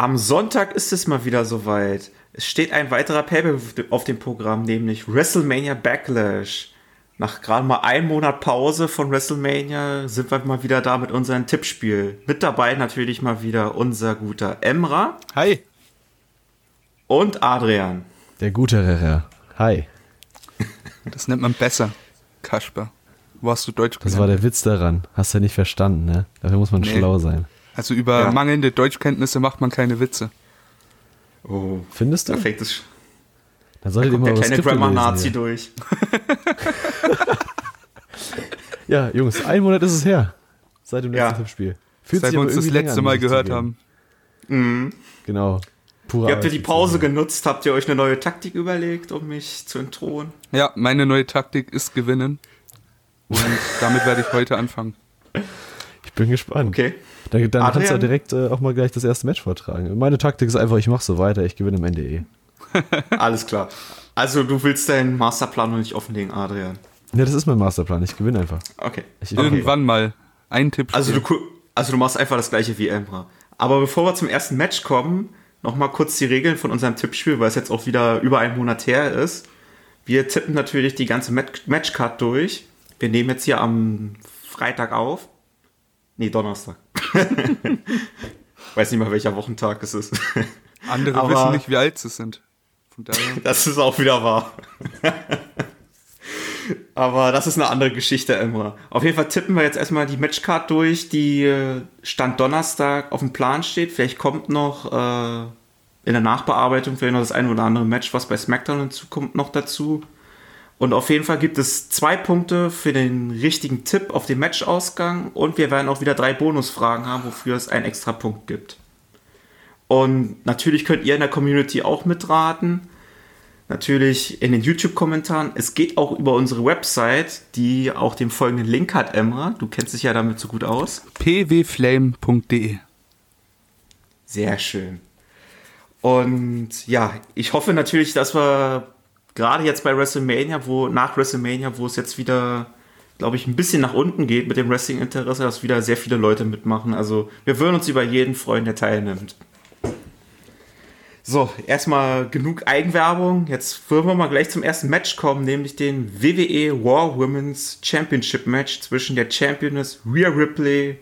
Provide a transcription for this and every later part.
Am Sonntag ist es mal wieder soweit. Es steht ein weiterer Paper auf dem Programm, nämlich WrestleMania Backlash. Nach gerade mal einem Monat Pause von WrestleMania sind wir mal wieder da mit unserem Tippspiel. Mit dabei natürlich mal wieder unser guter Emra. Hi. Und Adrian. Der gute Rere. Hi. Das nennt man besser, Kasper. Wo hast du Deutsch gelernt? Das war der Witz daran. Hast du ja nicht verstanden, ne? Dafür muss man nee. schlau sein. Also über ja. mangelnde Deutschkenntnisse macht man keine Witze. Oh. Findest du? Da fängt es dann solltet ihr mal der kleine Grammar-Nazi durch. ja, Jungs, ein Monat ist es her. Seit dem letzten ja. Tippspiel. Fühlt Seit wir uns das letzte Mal gehört haben. Mhm. Genau. Pura ihr habt ihr die Pause genutzt? Habt ihr euch eine neue Taktik überlegt, um mich zu entthronen? Ja, meine neue Taktik ist gewinnen. Und damit werde ich heute anfangen. Ich bin gespannt. Okay. Dann, dann kannst du ja direkt äh, auch mal gleich das erste Match vortragen. Meine Taktik ist einfach, ich mache so weiter, ich gewinne am Ende eh. Alles klar. Also du willst deinen Masterplan noch nicht offenlegen, Adrian. Ja, das ist mein Masterplan. Ich gewinne einfach. Okay. Ich, Irgendwann mal. Ein Tipp. Also du, also du machst einfach das gleiche wie Emra. Aber bevor wir zum ersten Match kommen, nochmal kurz die Regeln von unserem Tippspiel, weil es jetzt auch wieder über einen Monat her ist. Wir tippen natürlich die ganze Matchcard durch. Wir nehmen jetzt hier am Freitag auf. Nee, Donnerstag. Weiß nicht mal, welcher Wochentag es ist. Andere Aber wissen nicht, wie alt sie sind. das ist auch wieder wahr. Aber das ist eine andere Geschichte immer. Auf jeden Fall tippen wir jetzt erstmal die Matchcard durch, die äh, Stand Donnerstag auf dem Plan steht. Vielleicht kommt noch äh, in der Nachbearbeitung vielleicht noch das eine oder andere Match, was bei SmackDown in Zukunft noch dazu. Und auf jeden Fall gibt es zwei Punkte für den richtigen Tipp auf den Matchausgang und wir werden auch wieder drei Bonusfragen haben, wofür es einen extra Punkt gibt. Und natürlich könnt ihr in der Community auch mitraten. Natürlich in den YouTube-Kommentaren. Es geht auch über unsere Website, die auch den folgenden Link hat, Emma. Du kennst dich ja damit so gut aus. pwflame.de. Sehr schön. Und ja, ich hoffe natürlich, dass wir gerade jetzt bei WrestleMania, wo nach WrestleMania, wo es jetzt wieder, glaube ich, ein bisschen nach unten geht mit dem Wrestling-Interesse, dass wieder sehr viele Leute mitmachen. Also wir würden uns über jeden freuen, der teilnimmt. So, erstmal genug Eigenwerbung. Jetzt würden wir mal gleich zum ersten Match kommen, nämlich den WWE War Women's Championship Match zwischen der Championess Rhea Ripley.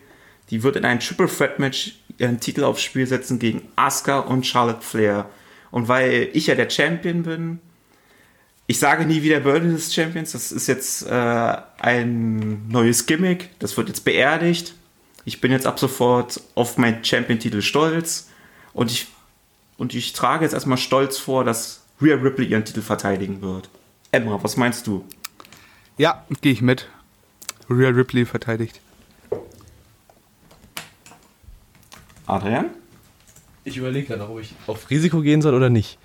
Die wird in ein Triple Threat Match ihren Titel aufs Spiel setzen gegen Asuka und Charlotte Flair. Und weil ich ja der Champion bin, ich sage nie wieder Burden des Champions. Das ist jetzt äh, ein neues Gimmick. Das wird jetzt beerdigt. Ich bin jetzt ab sofort auf meinen Champion-Titel stolz. Und ich und ich trage jetzt erstmal stolz vor, dass Rhea Ripley ihren Titel verteidigen wird. Emma, was meinst du? Ja, gehe ich mit. Rhea Ripley verteidigt. Adrian? Ich überlege gerade, ob ich auf Risiko gehen soll oder nicht.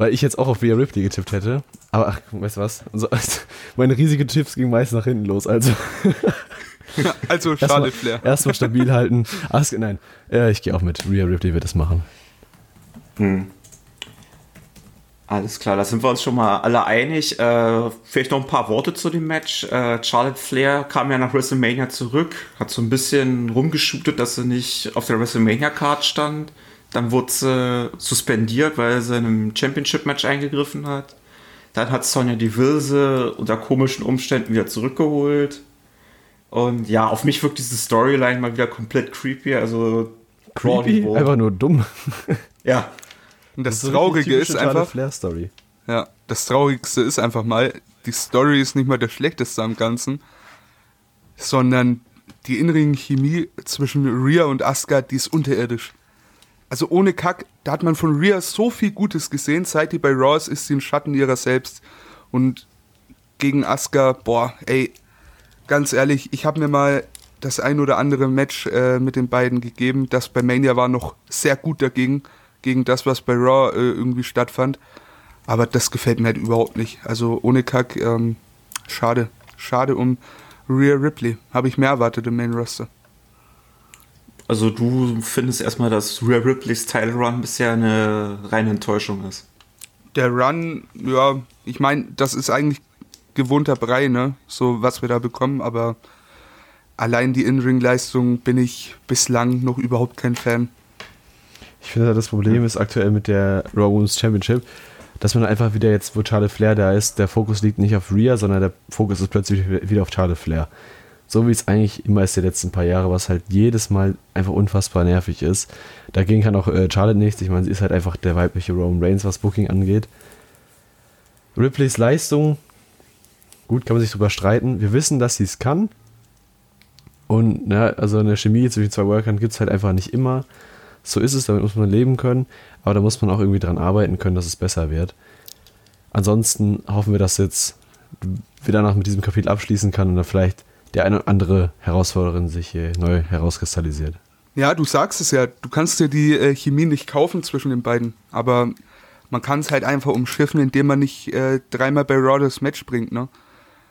Weil ich jetzt auch auf Rhea Ripley getippt hätte. Aber ach, weißt du was? Also, meine riesigen Tipps gingen meist nach hinten los. Also, also Charlotte Flair. Erstmal stabil halten. Ach, nein, äh, ich gehe auch mit. Rhea Ripley wird es machen. Hm. Alles klar, da sind wir uns schon mal alle einig. Äh, vielleicht noch ein paar Worte zu dem Match. Äh, Charlotte Flair kam ja nach WrestleMania zurück, hat so ein bisschen rumgeschootet, dass sie nicht auf der WrestleMania-Card stand. Dann wurde sie suspendiert, weil sie in einem Championship-Match eingegriffen hat. Dann hat Sonja Deville unter komischen Umständen wieder zurückgeholt. Und ja, auf mich wirkt diese Storyline mal wieder komplett creepy. Also creepy? Einfach nur dumm. ja. Und das, das Traurige ist einfach. Flair-Story. Ja, das Traurigste ist einfach mal, die Story ist nicht mal das Schlechteste am Ganzen, sondern die innere Chemie zwischen Rhea und Asuka, die ist unterirdisch. Also ohne Kack, da hat man von Rhea so viel Gutes gesehen, seit die bei Raw ist, ist sie ein Schatten ihrer selbst. Und gegen Asuka, boah, ey, ganz ehrlich, ich habe mir mal das ein oder andere Match äh, mit den beiden gegeben. Das bei Mania war noch sehr gut dagegen gegen das, was bei Raw äh, irgendwie stattfand. Aber das gefällt mir halt überhaupt nicht. Also ohne Kack, ähm, schade. Schade um Rhea Ripley. Habe ich mehr erwartet im Main Roster. Also du findest erstmal, dass Rhea Ripleys Title Run bisher eine reine Enttäuschung ist. Der Run, ja, ich meine, das ist eigentlich gewohnter Brei, ne? So was wir da bekommen, aber allein die In-Ring-Leistung bin ich bislang noch überhaupt kein Fan. Ich finde, das Problem ist aktuell mit der Raw Women's Championship, dass man einfach wieder jetzt, wo Charlotte Flair da ist, der Fokus liegt nicht auf Rhea, sondern der Fokus ist plötzlich wieder auf Charlotte Flair. So wie es eigentlich immer ist die letzten paar Jahre, was halt jedes Mal einfach unfassbar nervig ist. Dagegen kann auch äh, Charlotte nichts. Ich meine, sie ist halt einfach der weibliche Roman Reigns, was Booking angeht. Ripleys Leistung, gut, kann man sich drüber streiten. Wir wissen, dass sie es kann. Und na, also eine Chemie zwischen zwei Workern gibt es halt einfach nicht immer. So ist es, damit muss man leben können. Aber da muss man auch irgendwie dran arbeiten können, dass es besser wird. Ansonsten hoffen wir, dass jetzt wir danach mit diesem Kapitel abschließen kann und dann vielleicht der eine oder andere Herausforderin sich neu herauskristallisiert. Ja, du sagst es ja, du kannst dir die äh, Chemie nicht kaufen zwischen den beiden, aber man kann es halt einfach umschiffen, indem man nicht äh, dreimal bei Raw das Match bringt, ne?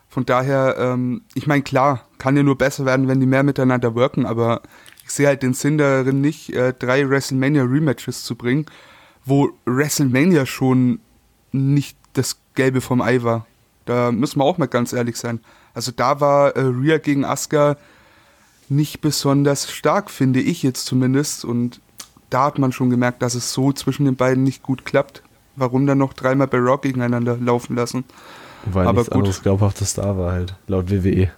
Von daher, ähm, ich meine, klar, kann ja nur besser werden, wenn die mehr miteinander worken, aber ich sehe halt den Sinn darin nicht, äh, drei WrestleMania Rematches zu bringen, wo WrestleMania schon nicht das Gelbe vom Ei war. Da müssen wir auch mal ganz ehrlich sein. Also da war äh, Rhea gegen Asuka nicht besonders stark, finde ich jetzt zumindest. Und da hat man schon gemerkt, dass es so zwischen den beiden nicht gut klappt. Warum dann noch dreimal bei Rock gegeneinander laufen lassen? Weil Aber nichts gut. anderes Glaubhaftes da war halt, laut WWE.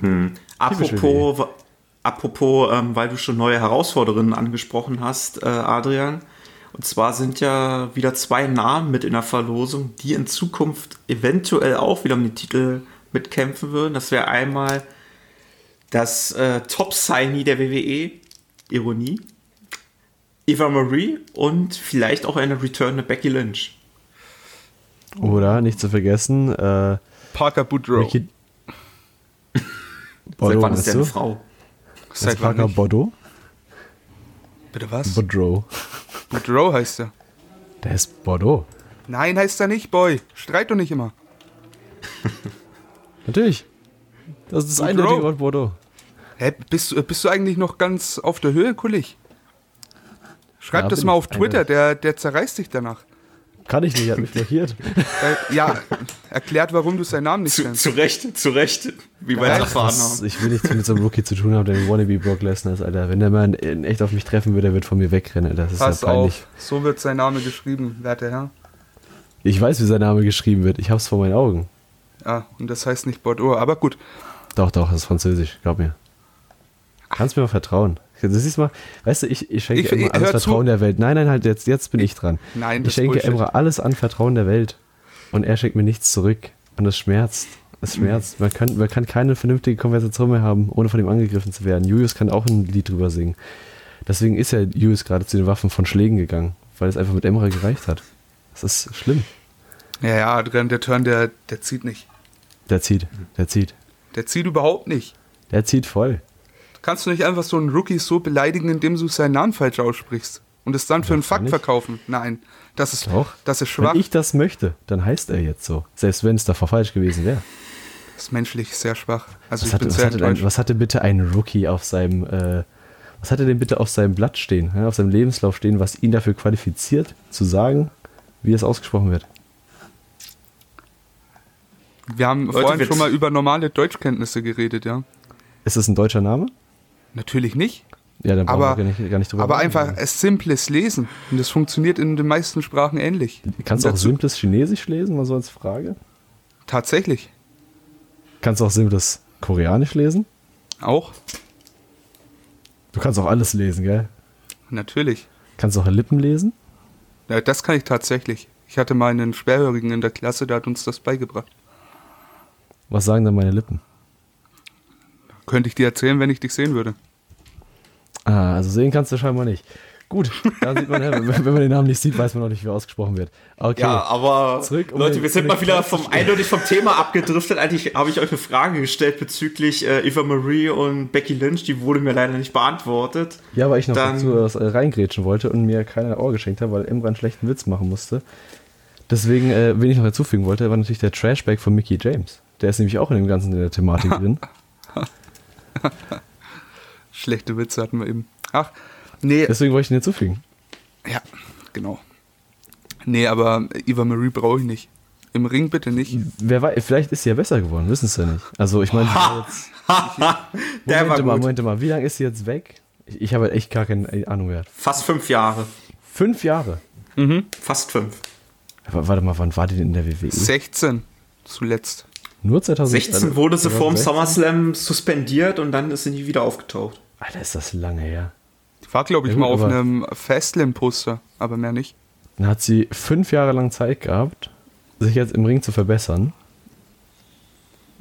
Hm. Apropos, WWE. apropos ähm, weil du schon neue Herausforderungen angesprochen hast, äh, Adrian. Und zwar sind ja wieder zwei Namen mit in der Verlosung, die in Zukunft eventuell auch wieder um den Titel mitkämpfen würden. Das wäre einmal das äh, Top-Signee der WWE, Ironie, Eva Marie und vielleicht auch eine Return to Becky Lynch. Oder, nicht zu vergessen, äh, Parker Boudreau. Ricky Seit wann ist der eine Frau? Seit Parker Bordeaux? Bitte was? Boudreau. Boudreau heißt er. Der ist Bordeaux. Nein, heißt er nicht, Boy. Streit doch nicht immer. Natürlich. Das ist das eindeutige Wort Bordeaux. Hä, bist, bist du eigentlich noch ganz auf der Höhe, Kullig? Schreib ja, das mal auf Twitter, der, der zerreißt dich danach. Kann ich nicht, er hat mich blockiert. Äh, ja, erklärt, warum du seinen Namen nicht zu, kennst. Zu Recht, zu Recht, wie wir jetzt erfahren haben. Ich will nichts mit so einem Rookie zu tun haben, der Wannabe Brock Lesnar ist, Alter. Wenn der mal in echt auf mich treffen würde, der wird von mir wegrennen, Alter. Das ist Pass ja peinlich. Auf, so wird sein Name geschrieben, werte Herr. Ich weiß, wie sein Name geschrieben wird. Ich hab's vor meinen Augen. Ah, und das heißt nicht Bordeaux, aber gut. Doch, doch, das ist Französisch, glaub mir. Kannst mir mal vertrauen. Das ist mal, weißt du, ich, ich schenke ich, Emra alles Vertrauen zu. der Welt. Nein, nein, halt, jetzt, jetzt bin ich dran. Nein, ich schenke Emra alles an Vertrauen der Welt. Und er schenkt mir nichts zurück. Und es schmerzt. Es schmerzt. Man kann, man kann keine vernünftige Konversation mehr haben, ohne von ihm angegriffen zu werden. Julius kann auch ein Lied drüber singen. Deswegen ist ja Julius gerade zu den Waffen von Schlägen gegangen, weil es einfach mit Emra gereicht hat. Das ist schlimm. Ja, ja, der Turn, der, der zieht nicht. Der zieht, der zieht. Der zieht überhaupt nicht. Der zieht voll. Kannst du nicht einfach so einen Rookie so beleidigen, indem du seinen Namen falsch aussprichst und es dann für einen Fakt verkaufen? Nein, das ist, Doch. das ist schwach. Wenn ich das möchte, dann heißt er jetzt so. Selbst wenn es davor falsch gewesen wäre. Das ist menschlich sehr schwach. Also was, ich hatte, bin sehr hatte ein, was hatte bitte ein Rookie auf seinem, äh, was hatte denn bitte auf seinem Blatt stehen, auf seinem Lebenslauf stehen, was ihn dafür qualifiziert, zu sagen, wie es ausgesprochen wird? Wir haben Leute, vorhin schon mal über normale Deutschkenntnisse geredet, ja. Ist das ein deutscher Name? Natürlich nicht. Ja, dann aber, wir gar nicht, gar nicht drüber Aber reden. einfach ein simples Lesen. Und das funktioniert in den meisten Sprachen ähnlich. Kannst du auch simples Chinesisch lesen, mal so als Frage? Tatsächlich. Kannst du auch simples Koreanisch lesen? Auch. Du kannst auch alles lesen, gell? Natürlich. Kannst du auch Lippen lesen? Ja, das kann ich tatsächlich. Ich hatte mal einen Schwerhörigen in der Klasse, der hat uns das beigebracht. Was sagen denn meine Lippen? Könnte ich dir erzählen, wenn ich dich sehen würde. Ah, also sehen kannst du scheinbar nicht. Gut, da sieht man, wenn man den Namen nicht sieht, weiß man auch nicht, wie er ausgesprochen wird. Okay. Ja, aber Zurück, um Leute, wir sind mal wieder vom, eindeutig vom Thema abgedriftet. Eigentlich habe ich euch eine Frage gestellt bezüglich äh, Eva Marie und Becky Lynch. Die wurde mir leider nicht beantwortet. Ja, weil ich noch Dann, dazu was äh, reingrätschen wollte und mir keiner Ohr geschenkt hat, weil Emra einen schlechten Witz machen musste. Deswegen, äh, wen ich noch hinzufügen wollte, war natürlich der Trashback von Mickey James. Der ist nämlich auch in dem Ganzen in der Thematik drin. Schlechte Witze hatten wir eben. Ach, nee. Deswegen wollte ich ihn hinzufügen. Ja, genau. Nee, aber Eva Marie brauche ich nicht. Im Ring bitte nicht. Wer weiß, vielleicht ist sie ja besser geworden, wissen Sie ja nicht. Also ich meine, jetzt. Der Moment mal, Moment mal, wie lange ist sie jetzt weg? Ich, ich habe halt echt gar keine Ahnung mehr. Fast fünf Jahre. Fünf Jahre. Fast fünf. Aber warte mal, wann war die denn in der WWE? 16 zuletzt. Nur 2016. 16 wurde sie vorm 2016? SummerSlam suspendiert und dann ist sie nie wieder aufgetaucht. Alter, ist das lange her. Die war, glaube ich, Ja, mal auf einem Fastlane-Poster, aber mehr nicht. Dann hat sie fünf Jahre lang Zeit gehabt, sich jetzt im Ring zu verbessern.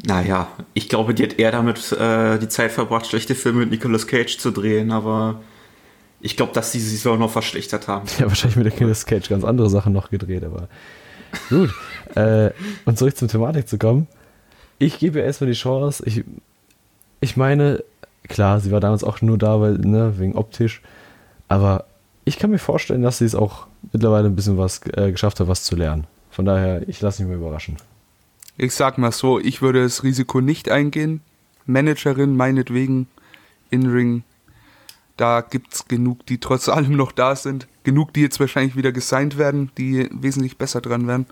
Naja, ich glaube, die hat eher damit äh, die Zeit verbracht, schlechte Filme mit Nicolas Cage zu drehen, aber ich glaube, dass die sich noch verschlechtert haben. Ja, wahrscheinlich mit Nicolas Cage ganz andere Sachen noch gedreht, aber gut. äh, und zurück zur Thematik zu kommen. Ich gebe ihr erstmal die Chance. Ich, ich meine, klar, sie war damals auch nur da, weil, ne, wegen optisch. Aber ich kann mir vorstellen, dass sie es auch mittlerweile ein bisschen was äh, geschafft hat, was zu lernen. Von daher, ich lasse mich mal überraschen. Ich sag mal so, ich würde das Risiko nicht eingehen. Managerin meinetwegen, In-Ring, da gibt's genug, die trotz allem noch da sind. Genug, die jetzt wahrscheinlich wieder gesigned werden, die wesentlich besser dran werden.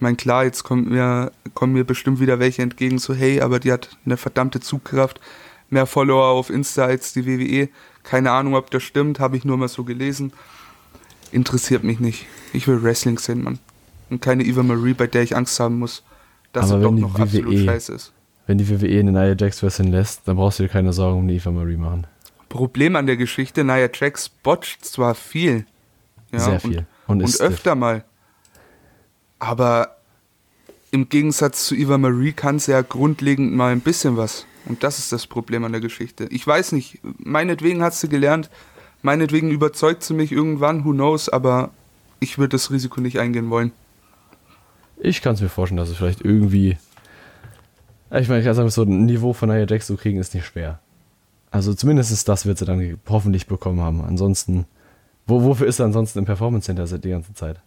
Ich meine, klar, jetzt kommt mir, kommen mir bestimmt wieder welche entgegen, so hey, aber die hat eine verdammte Zugkraft, mehr Follower auf Insta als die WWE. Keine Ahnung, ob das stimmt, habe ich nur mal so gelesen. Interessiert mich nicht. Ich will Wrestling sehen, Mann. Und keine Eva Marie, bei der ich Angst haben muss, dass Aber sie doch wenn die noch absolut WWE scheiße ist. Wenn die WWE eine Nia Jax wresteln lässt, dann brauchst du dir keine Sorgen um die Eva Marie machen. Problem an der Geschichte, Nia Jax botcht zwar viel. Ja, Sehr viel. Und Und, und öfter mal. Aber im Gegensatz zu Eva Marie kann sie ja grundlegend mal ein bisschen was. Und das ist das Problem an der Geschichte. Ich weiß nicht, meinetwegen hat sie gelernt, meinetwegen überzeugt sie mich irgendwann, who knows, aber ich würde das Risiko nicht eingehen wollen. Ich kann es mir vorstellen, dass es vielleicht irgendwie. Ich meine, ich kann sagen, so ein Niveau von Nia Jax zu kriegen, ist nicht schwer. Also zumindest das wird sie dann hoffentlich bekommen haben. Ansonsten, wo, wofür ist er ansonsten im Performance Center seit die ganze Zeit?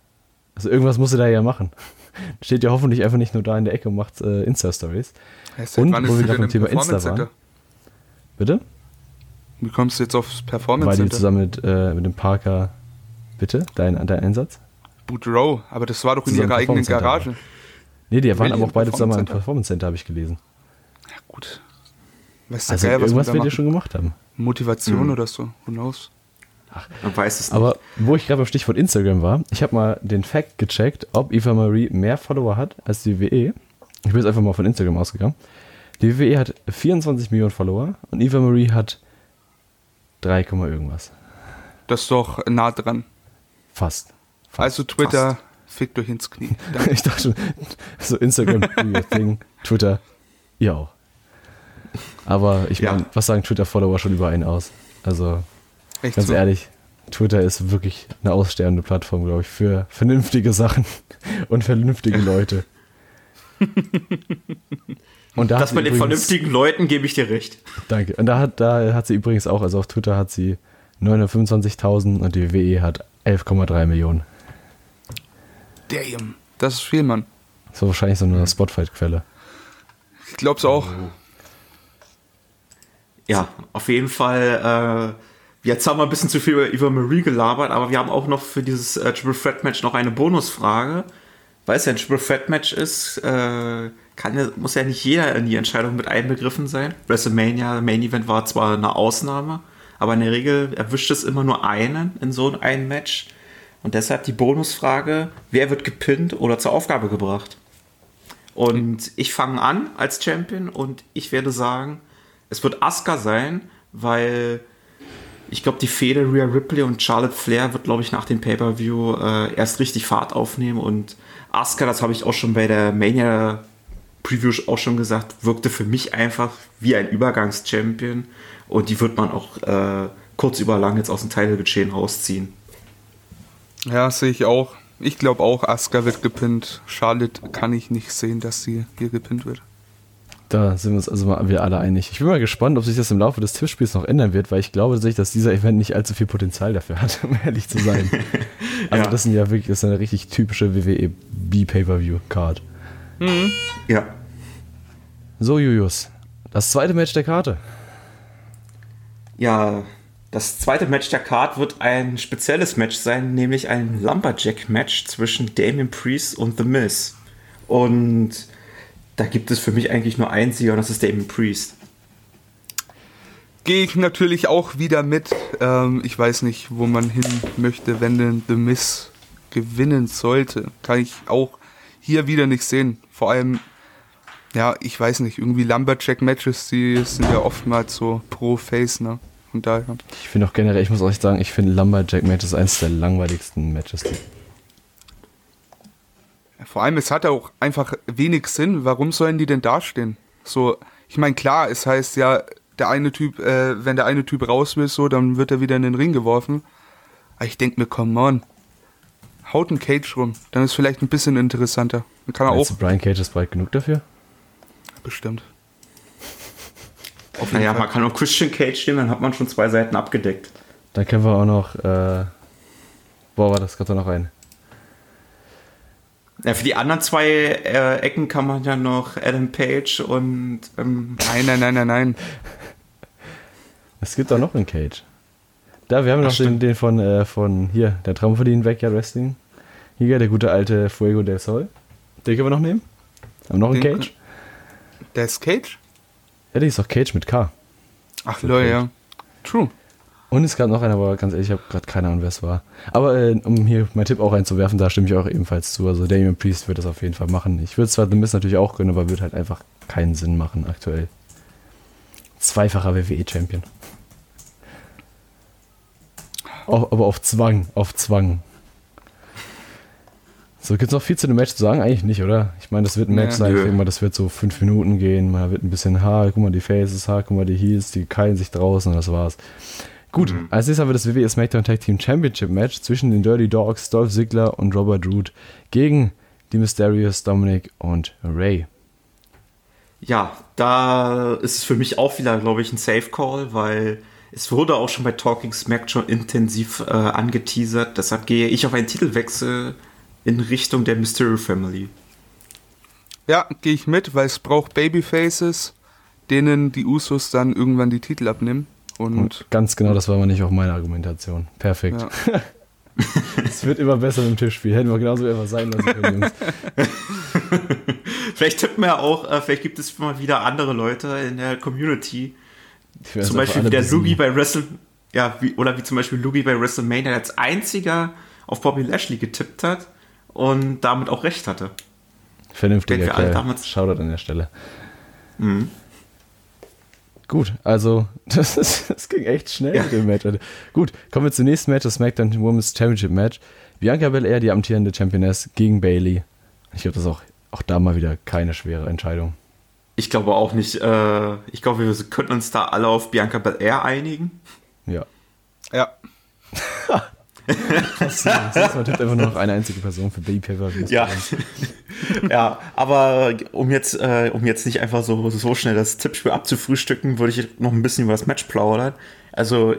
Also irgendwas muss sie da ja machen. Steht ja hoffentlich einfach nicht nur da in der Ecke und macht äh, Insta-Stories. Und, wo wir gerade beim im Thema Insta waren. Center? Bitte? Wie kommst du jetzt aufs Performance Weil die Center? zusammen mit, äh, mit dem Parker. Bitte? Dein, dein Einsatz? Boot Row, aber das war doch in Zusammen ihrer eigenen Center Garage. Nee, die waren aber auch beide zusammen im Performance Center. Center, habe ich gelesen. Ja, gut. Weißt du, Also geil, was irgendwas wir wird da ihr machen? schon gemacht haben. Motivation Mhm. oder so, who knows? Man weiß es nicht. Aber wo ich gerade beim Stichwort Instagram war, ich habe mal den Fact gecheckt, ob Eva Marie mehr Follower hat als die WWE. Ich bin jetzt einfach mal von Instagram ausgegangen. Die WWE hat 24 Millionen Follower und Eva Marie hat 3, Komma irgendwas. Das ist doch nah dran. Fast. Fast. Also Twitter, fickt euch ins Knie. Ich dachte schon, so Instagram, thing, Twitter, ihr auch. Aber ich Ja. meine, was sagen Twitter-Follower schon über einen aus? Also Echt Ganz so. ehrlich, Twitter ist wirklich eine aussterbende Plattform, glaube ich, für vernünftige Sachen und vernünftige Leute. Und da hat das mit den vernünftigen Leuten gebe ich dir recht. Danke. Und da hat, da hat sie übrigens auch, also auf Twitter hat sie 925.000 und die WE hat 11,3 Millionen. Damn. Das ist viel, Mann. Das war wahrscheinlich so eine Spotfight-Quelle. Ich glaub's auch. Ja, auf jeden Fall. Äh, jetzt haben wir ein bisschen zu viel über Eva Marie gelabert, aber wir haben auch noch für dieses äh, Triple Threat Match noch eine Bonusfrage. Weil es ja ein Triple Threat Match ist, äh, kann, muss ja nicht jeder in die Entscheidung mit einbegriffen sein. WrestleMania Main Event war zwar eine Ausnahme, aber in der Regel erwischt es immer nur einen in so einem Match. Und deshalb die Bonusfrage: Wer wird gepinnt oder zur Aufgabe gebracht? Und ich fange an als Champion und ich werde sagen, es wird Asuka sein, weil ich glaube, die Fehde Rhea Ripley und Charlotte Flair wird, glaube ich, nach dem Pay-Per-View äh, erst richtig Fahrt aufnehmen. Und Asuka, das habe ich auch schon bei der Mania Preview auch schon gesagt, wirkte für mich einfach wie ein Übergangs-Champion. Und die wird man auch äh, kurz über lang jetzt aus dem Title-Geschehen rausziehen. Ja, sehe ich auch. Ich glaube auch, Asuka wird gepinnt. Charlotte kann ich nicht sehen, dass sie hier gepinnt wird. Da sind wir uns also mal wir alle einig. Ich bin mal gespannt, ob sich das im Laufe des Tippspiels noch ändern wird, weil ich glaube tatsächlich, dass dieser Event nicht allzu viel Potenzial dafür hat, um ehrlich zu sein. Also Ja. das sind ja wirklich, das ist eine richtig typische WWE B-Pay-Per-View-Card. Ja. So, Julius. Das zweite Match der Karte. Ja, das zweite Match der Card wird ein spezielles Match sein, nämlich ein Lumberjack-Match zwischen Damien Priest und The Miz. Und da gibt es für mich eigentlich nur einen Sieger und das ist Damien Priest. gehe ich natürlich auch wieder mit. Ähm, ich weiß nicht, wo man hin möchte, wenn denn The Miss gewinnen sollte. Kann ich auch hier wieder nicht sehen. Vor allem, ja, ich weiß nicht, irgendwie Lumberjack-Matches, die sind ja oftmals so pro Face, ne? Und daher. Ich finde auch generell, ich muss euch sagen, ich finde Lumberjack-Matches eines der langweiligsten Matches. Die vor allem, es hat auch einfach wenig Sinn. Warum sollen die denn dastehen? So, ich meine, klar, es heißt ja, der eine Typ, äh, wenn der eine Typ raus will, so, dann wird er wieder in den Ring geworfen. Aber ich denke mir, come on. Haut ein Cage rum, dann ist vielleicht ein bisschen interessanter. Dann kann er auch. Brian Cage ist breit genug dafür? Bestimmt. naja, man kann auch Christian Cage nehmen, dann hat man schon zwei Seiten abgedeckt. Dann können wir auch noch, äh, boah, war das gerade noch ein. Ja, für die anderen zwei äh, Ecken kann man ja noch Adam Page und. Ähm nein, nein, nein, nein, nein. Es gibt auch noch einen Cage. Da, wir haben Ach, noch den, den, von, äh, von hier, der Traum verdient Backyard Wrestling. Hier, der gute alte Fuego del Sol. Den können wir noch nehmen. Haben wir noch einen den, Cage? Der ist Cage? Ja, der ist auch Cage mit K. Ach, Leute, ja. True. Und es gab noch einer, aber ganz ehrlich, ich habe gerade keine Ahnung, wer es war. Aber äh, um hier meinen Tipp auch einzuwerfen, da stimme ich auch ebenfalls zu. Also Damien Priest wird das auf jeden Fall machen. Ich würde zwar The Miss natürlich auch gönnen, aber wird halt einfach keinen Sinn machen aktuell. Zweifacher WWE-Champion. aber auf Zwang, auf Zwang. So, gibt es noch viel zu dem Match zu sagen? Eigentlich nicht, oder? Ich meine, das wird ein Match ja, sein, ich denke das wird so fünf Minuten gehen. Man wird ein bisschen Haar, guck mal die Faces, Haar, guck mal die Heels, die keilen sich draußen und das war's. Gut, mhm. als nächstes haben wir das WWE SmackDown Tag Team Championship Match zwischen den Dirty Dogs, Dolph Ziggler und Robert Root gegen die Mysterious, Dominic und Ray. Ja, da ist es für mich auch wieder, glaube ich, ein Safe Call, weil es wurde auch schon bei Talking Smack schon intensiv äh, angeteasert. Deshalb gehe ich auf einen Titelwechsel in Richtung der Mysterio Family. Ja, gehe ich mit, weil es braucht Babyfaces, denen die Usos dann irgendwann die Titel abnehmen. Und, und ganz genau, das war aber nicht auch meine Argumentation. Perfekt. Ja. Es wird immer besser dem Tischspiel. Hätten wir genauso einfach sein lassen können, Jungs. vielleicht tippen wir auch, äh, vielleicht gibt es mal wieder andere Leute in der Community. Zum Beispiel wie der Lugi bei Wrestle, ja, wie, oder wie zum Beispiel Lugi bei WrestleMania als einziger auf Bobby Lashley getippt hat und damit auch recht hatte. Vernünftiger Kerl. Shoutout an der Stelle. Mhm. Gut, also das, ist, das ging echt schnell ja. mit dem Match. Gut, kommen wir zum nächsten Match, das SmackDown Women's Championship Match. Bianca Belair, die amtierende Championess, gegen Bailey. Ich glaube, das ist auch, auch da mal wieder keine schwere Entscheidung. Ich glaube auch nicht. Äh, ich glaube, wir könnten uns da alle auf Bianca Belair einigen. Ja. Ja. das, das man tippt einfach nur noch eine einzige Person für Baby Pepper. Ja. ja, aber um jetzt, äh, um jetzt nicht einfach so, so schnell das Tippspiel abzufrühstücken, würde ich noch ein bisschen über das Match plaudern. Also,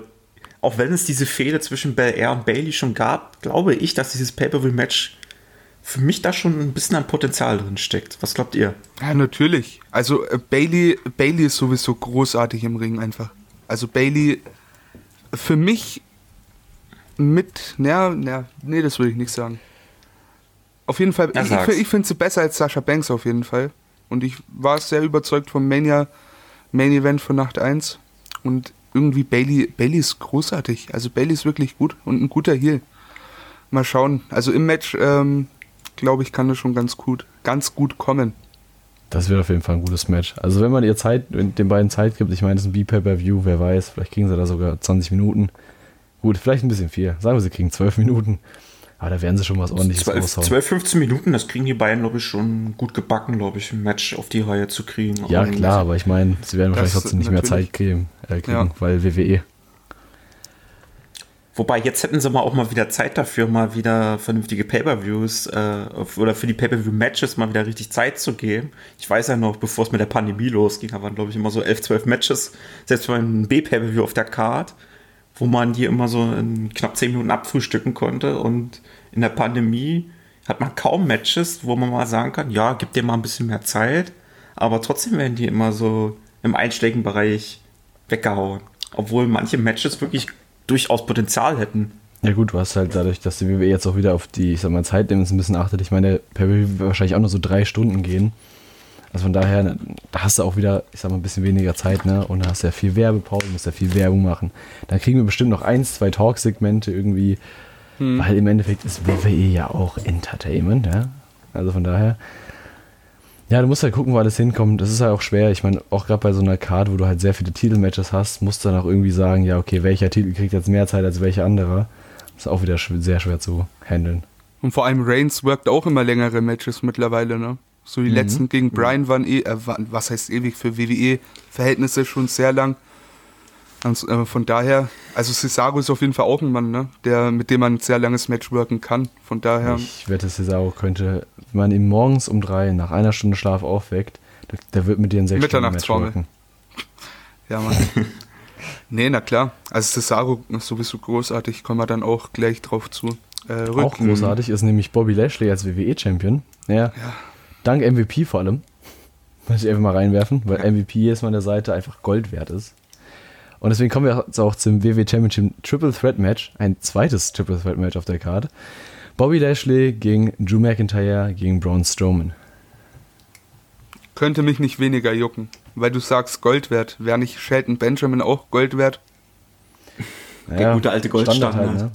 auch wenn es diese Fehde zwischen Bel Air und Bailey schon gab, glaube ich, dass dieses Pay-Per-View-Match für mich da schon ein bisschen an Potenzial drin steckt. Was glaubt ihr? Ja, natürlich. Also äh, Bailey, Bailey ist sowieso großartig im Ring einfach. Also Bailey, für mich mit, naja, na, nee, das würde ich nicht sagen. Auf jeden Fall, ich, ich, ich finde sie besser als Sascha Banks auf jeden Fall. Und ich war sehr überzeugt vom Mania Main Event von Nacht 1. Und irgendwie Bailey, Bailey ist großartig. Also Bailey ist wirklich gut und ein guter Heal. Mal schauen. Also im Match, ähm, glaube ich, kann das schon ganz gut, ganz gut kommen. Das wird auf jeden Fall ein gutes Match. Also wenn man ihr Zeit, den beiden Zeit gibt, ich meine, das ist ein B-Pay-Per-View, wer weiß, vielleicht kriegen sie da sogar 20 Minuten. Gut, vielleicht ein bisschen viel. Sagen wir, sie kriegen 12 Minuten. Aber da werden sie schon was ordentliches 12, raushauen. 12, 15 Minuten, das kriegen die beiden, glaube ich, schon gut gebacken, glaube ich, ein Match auf die Reihe zu kriegen. Ja, Und klar, aber ich meine, sie werden wahrscheinlich trotzdem nicht mehr Zeit kriegen, äh, kriegen ja. weil WWE. Wobei, jetzt hätten sie mal auch mal wieder Zeit dafür, mal wieder vernünftige Pay-Per-Views äh, oder für die Pay-Per-View-Matches mal wieder richtig Zeit zu geben. Ich weiß ja noch, bevor es mit der Pandemie losging, da waren, glaube ich, immer so 11, 12 Matches, selbst beim B-Pay-Per-View auf der Card wo man die immer so in knapp 10 Minuten abfrühstücken konnte. Und in der Pandemie hat man kaum Matches, wo man mal sagen kann, ja, gib dir mal ein bisschen mehr Zeit. Aber trotzdem werden die immer so im einschlägigen Bereich weggehauen. Obwohl manche Matches wirklich durchaus Potenzial hätten. Ja gut, du hast halt dadurch, dass die WWE jetzt auch wieder auf die, ich sag mal, Zeitlimits ein bisschen achtet. Ich meine, per wird wahrscheinlich auch nur so drei Stunden gehen. Also von daher, da hast du auch wieder, ich sag mal, ein bisschen weniger Zeit, ne? Und da hast du ja viel Werbepause, musst ja viel Werbung machen. Dann kriegen wir bestimmt noch eins, zwei Talksegmente irgendwie, hm. weil im Endeffekt ist WWE ja auch Entertainment, ja? Also von daher, ja, du musst halt gucken, wo alles hinkommt. Das ist halt auch schwer. Ich meine, auch gerade bei so einer Card, wo du halt sehr viele Titelmatches hast, musst du dann auch irgendwie sagen, ja, okay, welcher Titel kriegt jetzt mehr Zeit als welcher andere. Das ist auch wieder sehr schwer zu handeln. Und vor allem Reigns wirkt auch immer längere Matches mittlerweile, ne? So die mhm. letzten gegen Brian waren eh, äh, was heißt ewig für WWE-Verhältnisse schon sehr lang. Und, äh, von daher, also Cesaro ist auf jeden Fall auch ein Mann, ne? Der, mit dem man ein sehr langes Match worken kann. Von daher. Ich wette, Cesaro könnte, wenn man ihn morgens um drei nach einer Stunde Schlaf aufweckt, der, der wird mit dir ein sechs Stunden Match worken. Ja, Mann. nee, na klar. Also Cesaro ist sowieso großartig, kommen wir dann auch gleich drauf zu. Äh, auch großartig ist nämlich Bobby Lashley als WWE-Champion. Ja. ja Dank MVP vor allem. Muss ich einfach mal reinwerfen, weil MVP jedes Mal an der Seite einfach Gold wert ist. Und deswegen kommen wir jetzt auch zum WWE Championship Triple Threat Match. Ein zweites Triple Threat Match auf der Karte. Bobby Lashley gegen Drew McIntyre gegen Braun Strowman. Könnte mich nicht weniger jucken, weil du sagst Gold wert. Wäre nicht Shelton Benjamin auch Gold wert? Naja, der gute alte Goldstandard. Halt, ne?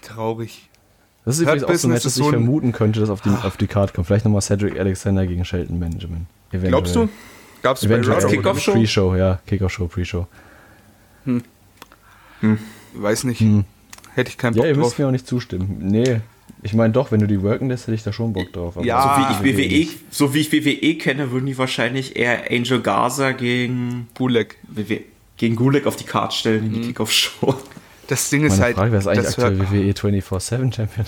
Traurig. Das ist übrigens auch so ein Match, das ich vermuten könnte, dass auf die, auf die Card kommt. Vielleicht nochmal Cedric Alexander gegen Shelton Benjamin. Eventuell. Glaubst du? Gab es bei Raw Kickoff-Show? Pre-Show, ja. Kickoff-Show, Pre-Show. Hm. Hm. Weiß nicht. Hm. Hätte ich keinen Bock drauf. Ja, ihr müsst mir auch nicht zustimmen. Nee. Ich meine doch, wenn du die worken lässt, hätte ich da schon Bock drauf. ja, so wie, ich WWE, so wie ich WWE kenne, würden die wahrscheinlich eher Angel Gaza gegen Gulek. Gegen Gulek auf die Card stellen in die hm. Kickoff-Show. Das Ding ist Meine halt. Frage, wer ist eigentlich aktuell WWE 24-7 Champion?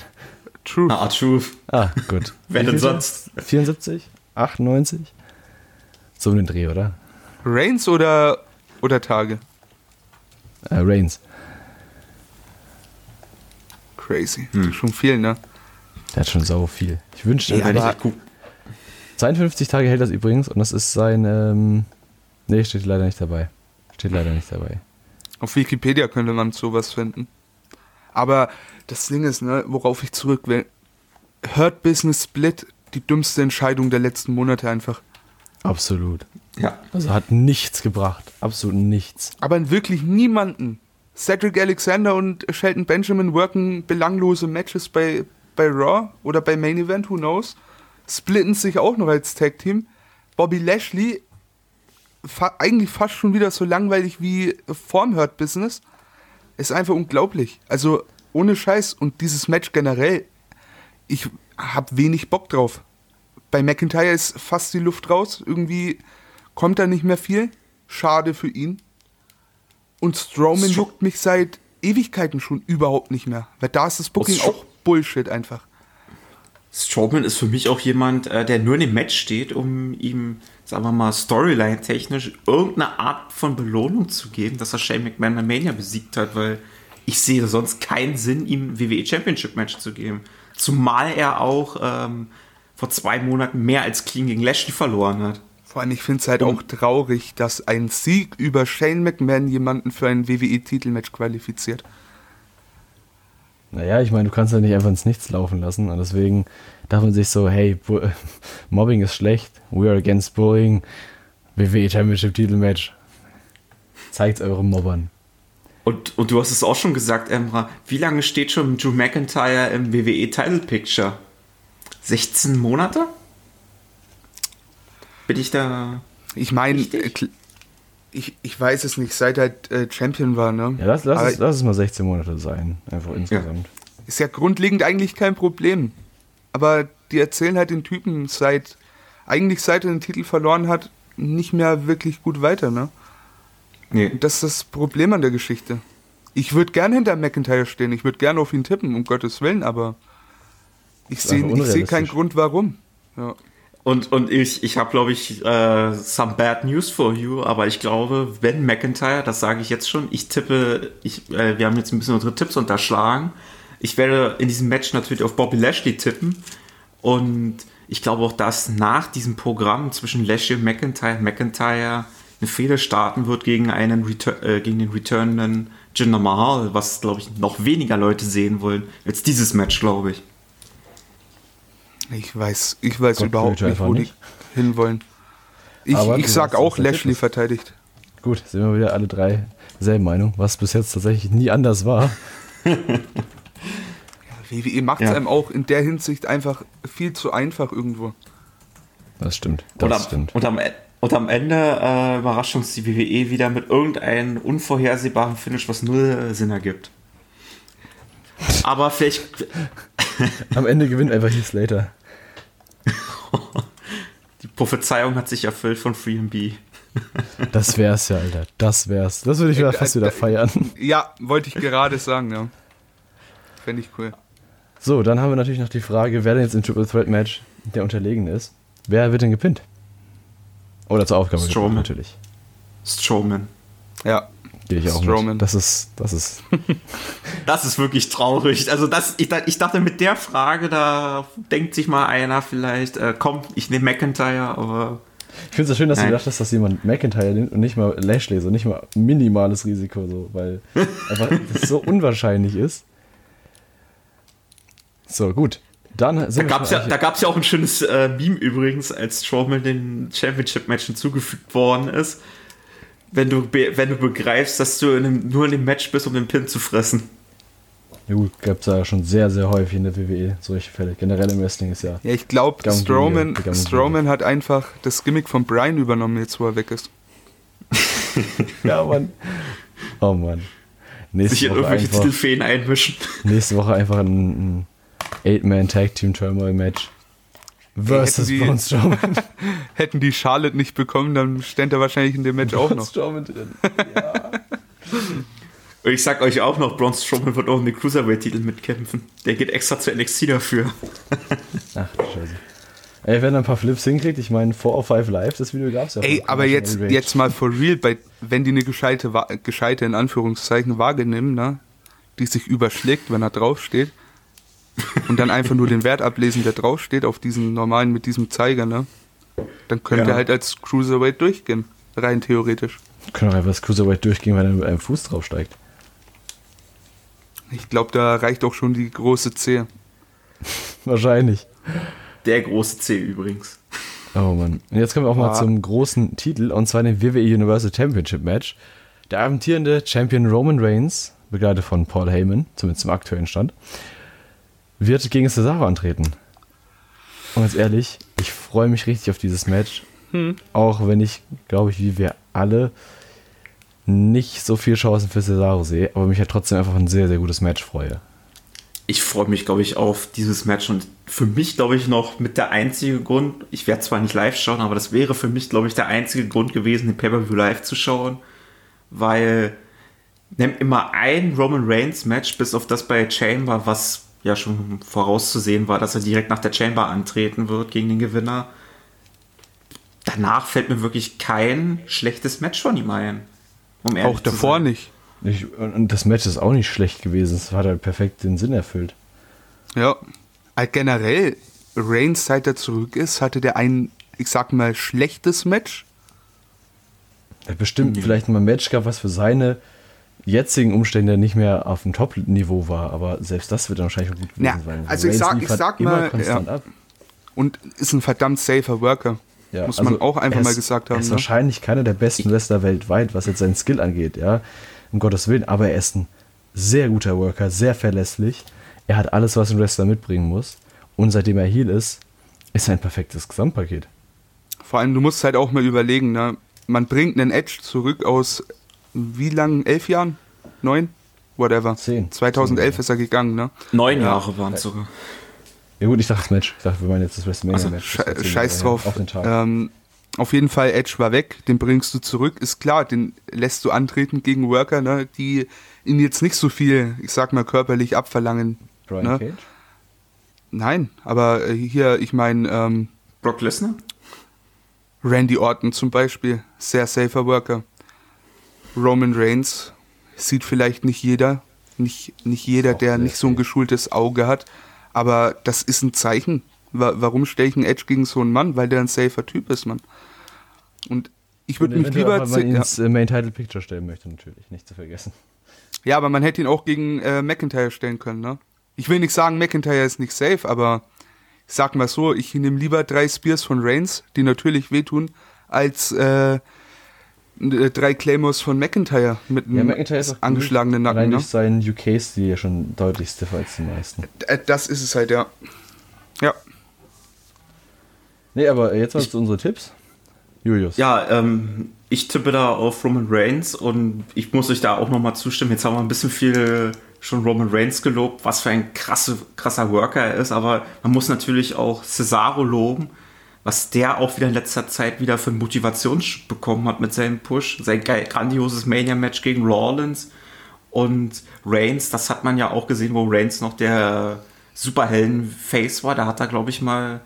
Truth. Ah, Truth. Ah, gut. Wer denn sonst? 74? 98? So um den Dreh, oder? Reigns oder, oder Tage? Äh, Reigns. Crazy. Hm. Schon viel, ne? Der hat schon sau viel. Ich wünschte, ja, aber 52 Tage hält das übrigens und das ist sein. Ähm, nee, steht leider nicht dabei. Steht leider nicht dabei. Auf Wikipedia könnte man sowas finden. Aber das Ding ist, ne, worauf ich zurück will. Hurt Business Split, die dümmste Entscheidung der letzten Monate einfach. Absolut. Ja. Also hat nichts gebracht. Absolut nichts. Aber in wirklich niemanden. Cedric Alexander und Shelton Benjamin worken belanglose Matches bei, bei Raw oder bei Main Event, who knows. Splitten sich auch noch als Tag Team. Bobby Lashley fa eigentlich fast schon wieder so langweilig wie vorm Hurt Business. Ist einfach unglaublich. Also ohne Scheiß und dieses Match generell, ich habe wenig Bock drauf. Bei McIntyre ist fast die Luft raus. Irgendwie kommt da nicht mehr viel. Schade für ihn. Und Strowman juckt mich seit Ewigkeiten schon überhaupt nicht mehr. Weil da ist das Booking auch Bullshit einfach. Strowman ist für mich auch jemand, äh, der nur in dem Match steht, um ihm sagen wir mal, Storyline-technisch irgendeine Art von Belohnung zu geben, dass er Shane McMahon bei Mania besiegt hat, weil ich sehe sonst keinen Sinn, ihm WWE Championship Match zu geben. Zumal er auch ähm, vor zwei Monaten mehr als clean gegen Lashley verloren hat. Vor allem, ich finde es halt auch traurig, dass ein Sieg über Shane McMahon jemanden für ein WWE-Titelmatch qualifiziert. Naja, ich meine, du kannst ja nicht einfach ins Nichts laufen lassen. Und deswegen darf man sich so, hey, Mobbing ist schlecht, we are against bullying, WWE Championship Titelmatch. Zeigt euren Mobbern. Und, und du hast es auch schon gesagt, Emra, wie lange steht schon Drew McIntyre im WWE Title Picture? 16 Monate? Bin ich da. Ich meine, ich, ich weiß es nicht, seit er äh, Champion war, ne? Ja, lass, lass, es, lass es mal 16 Monate sein, einfach insgesamt. Ja. Ist ja grundlegend eigentlich kein Problem. Aber die erzählen halt den Typen seit, eigentlich seit er den Titel verloren hat, nicht mehr wirklich gut weiter, ne? Nee. Das ist das Problem an der Geschichte. Ich würde gerne hinter McIntyre stehen, ich würde gerne auf ihn tippen, um Gottes Willen, aber ich sehe seh keinen Grund, warum. Ja. Und, und ich, ich habe, glaube ich, äh, some bad news for you, aber ich glaube, wenn McIntyre, das sage ich jetzt schon, ich tippe, ich, äh, wir haben jetzt ein bisschen unsere Tipps unterschlagen. Ich werde in diesem Match natürlich auf Bobby Lashley tippen. Und ich glaube auch, dass nach diesem Programm zwischen Lashley und McIntyre, McIntyre eine Fehler starten wird gegen, einen Retur äh, gegen den returnenden Jinder Mahal, was, glaube ich, noch weniger Leute sehen wollen als dieses Match, glaube ich. Ich weiß, ich weiß Gott überhaupt nicht, wo nicht. die hinwollen. Ich, Aber ich sag auch, Lashley verteidigt. Gut, sind wir wieder alle drei selben Meinung, was bis jetzt tatsächlich nie anders war. WWE macht es Ja. einem auch in der Hinsicht einfach viel zu einfach irgendwo. Das stimmt, das und, am, stimmt. Und, am, und am Ende äh, überrascht uns die WWE wieder mit irgendeinem unvorhersehbaren Finish, was null äh, Sinn ergibt. Aber vielleicht, Am Ende gewinnt einfach Heath Slater. die Prophezeiung hat sich erfüllt von Free B. Das wär's ja, Alter. Das wär's. Das würde ich wieder fast wieder feiern. Ja, wollte ich gerade sagen, ja. Fände ich cool. So, dann haben wir natürlich noch die Frage, wer denn jetzt im Triple Threat Match der Unterlegene ist. Wer wird denn gepinnt? Oder zur Aufgabe gepinnt, Strowman. natürlich. Strowman. Ja, Gehe ich auch Strowman. mit. Das ist, das ist, Das ist wirklich traurig. Also das, ich, ich dachte mit der Frage, da denkt sich mal einer vielleicht, äh, komm, ich nehme McIntyre, aber ich finde es so schön, dass Nein. du dachtest, dass jemand McIntyre nimmt und nicht mal Lashley, so nicht mal minimales Risiko, so, weil einfach das so unwahrscheinlich ist. So, gut. Dann da sind wir gab es ja, da gab's ja auch ein schönes äh, Meme übrigens, als Strowman den Championship-Match hinzugefügt worden ist. Wenn du, be- wenn du begreifst, dass du in einem, nur in dem Match bist, um den Pin zu fressen. Ja gut, gab es ja schon sehr, sehr häufig in der WWE solche Fälle. Generell im Wrestling ist ja. ja ich glaube, Strowman, Strowman hat einfach das Gimmick von Brian übernommen, jetzt wo er weg ist. Ja, Mann. Oh Mann. Nächste Sich in Woche, irgendwelche einfach, Titelfeen einmischen. nächste Woche einfach ein, ein Eight-Man-Tag-Team-Turmoil-Match. Versus hätten die- Braun Strowman. Hätten die Charlotte nicht bekommen, dann ständ er wahrscheinlich in dem Match auch Braun noch. Strowman drin. Und ich sag euch auch noch, Braun Strowman wird auch um den Cruiserweight-Titel mitkämpfen. Der geht extra zu NXT dafür. Ach, du Scheiße. Ey, wenn er ein paar Flips hinkriegt, ich meine, 4 of 5 Live, das Video gab's ja. Ey, aber jetzt, jetzt mal for real, bei, wenn die eine gescheite, gescheite in Anführungszeichen Waage nehmen, ne, die sich überschlägt, wenn er draufsteht, und dann einfach nur den Wert ablesen, der draufsteht, auf diesen normalen, mit diesem Zeiger, ne, dann könnte Ja. er halt als Cruiserweight durchgehen, rein theoretisch. Können auch einfach das Cruiserweight durchgehen, wenn er mit einem Fuß draufsteigt. Ich glaube, da reicht auch schon die große Zehe. Wahrscheinlich. Der große C übrigens. Oh Mann. Und jetzt kommen wir auch mal Ja. zum großen Titel, und zwar dem WWE Universal Championship Match. Der amtierende Champion Roman Reigns, begleitet von Paul Heyman, zumindest zum aktuellen Stand, wird gegen Cesaro antreten. Und ganz ehrlich, ich freue mich richtig auf dieses Match. Auch wenn ich, glaube ich, wie wir alle nicht so viel Chancen für Cesaro sehe, aber mich halt trotzdem einfach ein sehr, sehr gutes Match freue. Ich freue mich, glaube ich, auf dieses Match und für mich, glaube ich, noch mit der einzige Grund, ich werde zwar nicht live schauen, aber das wäre für mich, glaube ich, der einzige Grund gewesen, den Pay-Per-View live zu schauen, weil nimm immer ein Roman Reigns Match, bis auf das bei Chamber, was ja schon vorauszusehen war, dass er direkt nach der Chamber antreten wird gegen den Gewinner. Danach fällt mir wirklich kein schlechtes Match von ihm ein. Um Auch davor sein. nicht. Ich, und das Match ist auch nicht schlecht gewesen. Es hat halt perfekt den Sinn erfüllt. Ja. Äh, Generell, Reigns, seit er zurück ist, hatte der ein, ich sag mal, schlechtes Match. Er hat bestimmt vielleicht mal ein Match gehabt, was für seine jetzigen Umstände nicht mehr auf dem Top-Niveau war, aber selbst das wird dann wahrscheinlich gut gewesen Ja, sein. also ich Reigns sag- ich liefert sag mal, ja. Und ist ein verdammt safer Worker. Ja, Muss man also auch einfach er mal ist- gesagt Er haben. ist Ne? wahrscheinlich keiner der besten Wrestler weltweit, was jetzt seinen Skill angeht, ja. Um Gottes Willen, aber er ist ein sehr guter Worker, sehr verlässlich. Er hat alles, was ein Wrestler mitbringen muss. Und seitdem er Heal ist, ist er ein perfektes Gesamtpaket. Vor allem, du musst halt auch mal überlegen, ne? man bringt einen Edge zurück aus wie lang? Elf Jahren? Neun? Whatever. Zehn. 2011 Zehn, ist er gegangen, ne? Neun Jahre waren es sogar. Ja gut, ich dachte das Match. Ich dachte, wir meinen jetzt das WrestleMania-Match. Zehn scheiß drauf. Auf den Tag. Ähm, auf jeden Fall, Edge war weg, den bringst du zurück. Ist klar, den lässt du antreten gegen Worker, ne? die ihn jetzt nicht so viel, ich sag mal, körperlich abverlangen. Brian ne? Cage? Nein, aber äh, hier, ich meine, ähm, Brock Lesnar? Randy Orton zum Beispiel, sehr safer Worker. Roman Reigns sieht vielleicht nicht jeder, nicht, nicht jeder, der nicht so ein geschultes Auge hat, aber das ist ein Zeichen. Wa warum stelle ich einen Edge gegen so einen Mann? Weil der ein safer Typ ist, Mann. Und ich würde mich lieber... weil man ihn ja, ins äh, Main Title Picture stellen möchte, natürlich. Nicht zu vergessen. ja, aber man hätte ihn auch gegen äh, McIntyre stellen können, ne? Ich will nicht sagen, McIntyre ist nicht safe, aber sag mal so, ich nehme lieber drei Spears von Reigns, die natürlich wehtun, als äh, drei Claymores von McIntyre mit einem ja, angeschlagenen Nacken. Allein ne? durch seinen UK-Stil ja schon deutlich stiffer als die meisten. Äh, das ist es halt, ja. Ja. Nee, aber jetzt mal zu unsere Tipps. Julius. Ja, ähm, ich tippe da auf Roman Reigns und ich muss euch da auch nochmal zustimmen. Jetzt haben wir ein bisschen viel schon Roman Reigns gelobt, was für ein krasse, krasser Worker er ist, aber man muss natürlich auch Cesaro loben, was der auch wieder in letzter Zeit wieder für Motivation bekommen hat mit seinem Push, sein grandioses Mania-Match gegen Rollins und Reigns, das hat man ja auch gesehen, wo Reigns noch der Superhelden-Face war, da hat er, glaube ich, mal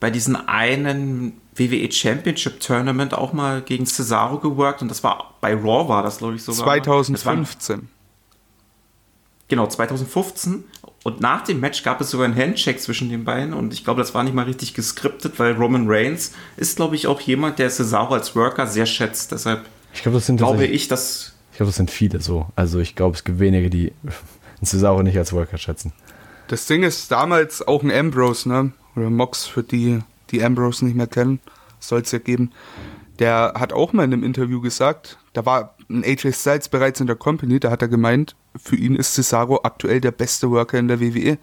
bei diesem einen WWE Championship Tournament auch mal gegen Cesaro geworkt und das war bei Raw war das glaube ich sogar. 2015 Genau, 2015. Und nach dem Match gab es sogar einen Handshake zwischen den beiden. Und ich glaube, das war nicht mal richtig geskriptet, weil Roman Reigns ist, glaube ich, auch jemand, der Cesaro als Worker sehr schätzt. Deshalb ich glaub, das sind glaube ich, dass. Ich glaube, das sind viele so. Also ich glaube, es gibt wenige, die Cesaro nicht als Worker schätzen. Das Ding ist damals auch ein Ambrose, ne? Oder Mox, für die, die Ambrose nicht mehr kennen, soll es ja geben. Der hat auch mal in einem Interview gesagt, da war ein AJ Styles bereits in der Company, da hat er gemeint, für ihn ist Cesaro aktuell der beste Worker in der WWE.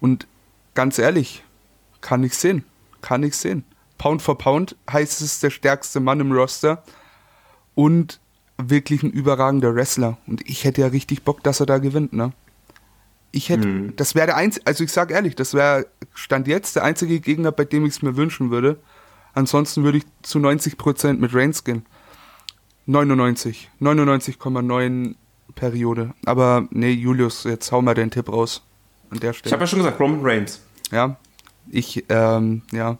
Und ganz ehrlich, kann ich sehen. Kann ich sehen. Pound for Pound heißt es der stärkste Mann im Roster und wirklich ein überragender Wrestler. Und ich hätte ja richtig Bock, dass er da gewinnt, ne? Ich hätte, hm. das wäre der einzige, also ich sag ehrlich, das wäre Stand jetzt der einzige Gegner, bei dem ich es mir wünschen würde. Ansonsten würde ich zu 90% mit Reigns gehen. 99. 99,9 Periode. Aber nee, Julius, jetzt hau mal den Tipp raus. An der Stelle. Ich habe ja schon gesagt, Roman Reigns. Ja. Ich, ähm, ja.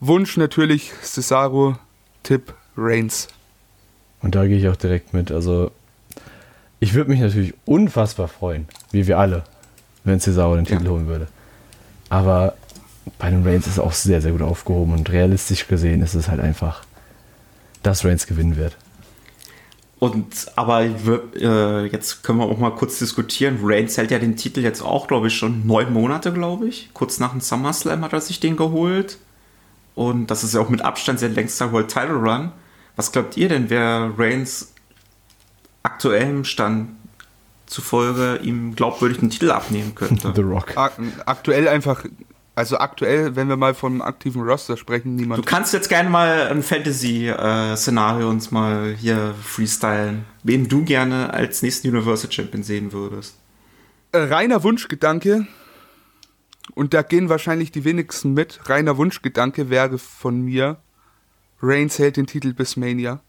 Wunsch natürlich Cesaro, Tipp Reigns. Und da gehe ich auch direkt mit. Also, ich würde mich natürlich unfassbar freuen, wie wir alle, wenn Cesaro den Titel ja. holen würde. Aber bei den Reigns ist es auch sehr, sehr gut aufgehoben und realistisch gesehen ist es halt einfach, dass Reigns gewinnen wird. Und aber äh, jetzt können wir auch mal kurz diskutieren. Reigns hält ja den Titel jetzt auch, glaube ich, schon neun Monate, glaube ich. Kurz nach dem SummerSlam hat er sich den geholt. Und das ist ja auch mit Abstand sein längster World Title Run. Was glaubt ihr denn, wer Reigns aktuellem Stand zufolge ihm glaubwürdig den Titel abnehmen könnte? The Rock. Aktuell einfach also aktuell, wenn wir mal vom aktiven Roster sprechen, niemand. Du kannst jetzt gerne mal ein Fantasy-Szenario uns mal hier freestylen. Wen du gerne als nächsten Universal Champion sehen würdest. Äh, reiner Wunschgedanke, und da gehen wahrscheinlich die wenigsten mit, reiner Wunschgedanke wäre von mir, Reigns hält den Titel bis Mania.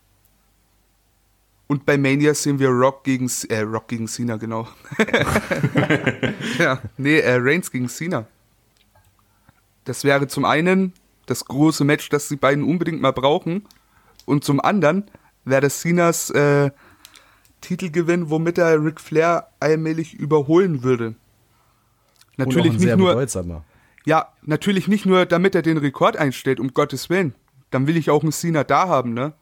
Und bei Mania sehen wir Rock gegen, äh, Rock gegen Cena, genau. ja, nee, äh, Reigns gegen Cena. Das wäre zum einen das große Match, das die beiden unbedingt mal brauchen. Und zum anderen wäre das Cenas äh, Titelgewinn, womit er Ric Flair allmählich überholen würde. Natürlich nicht nur. Ja, natürlich nicht nur, damit er den Rekord einstellt, um Gottes Willen. Dann will ich auch einen Cena da haben, ne?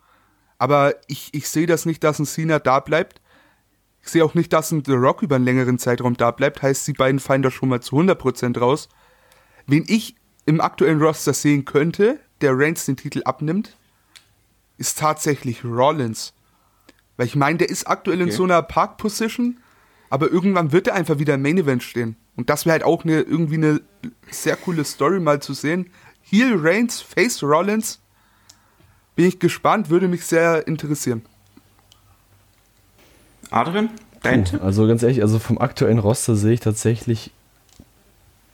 Aber ich, ich sehe das nicht, dass ein Cena da bleibt. Ich sehe auch nicht, dass ein The Rock über einen längeren Zeitraum da bleibt. Heißt, die beiden fallen da schon mal zu 100% raus. Wen ich im aktuellen Roster sehen könnte, der Reigns den Titel abnimmt, ist tatsächlich Rollins. Weil ich meine, der ist aktuell okay. in so einer Park-Position, aber irgendwann wird er einfach wieder im Main Event stehen. Und das wäre halt auch eine, irgendwie eine sehr coole Story mal zu sehen. Heel Reigns, Face Rollins. Bin ich gespannt, würde mich sehr interessieren. Adrian, dein Puh, Also ganz ehrlich, also vom aktuellen Roster sehe ich tatsächlich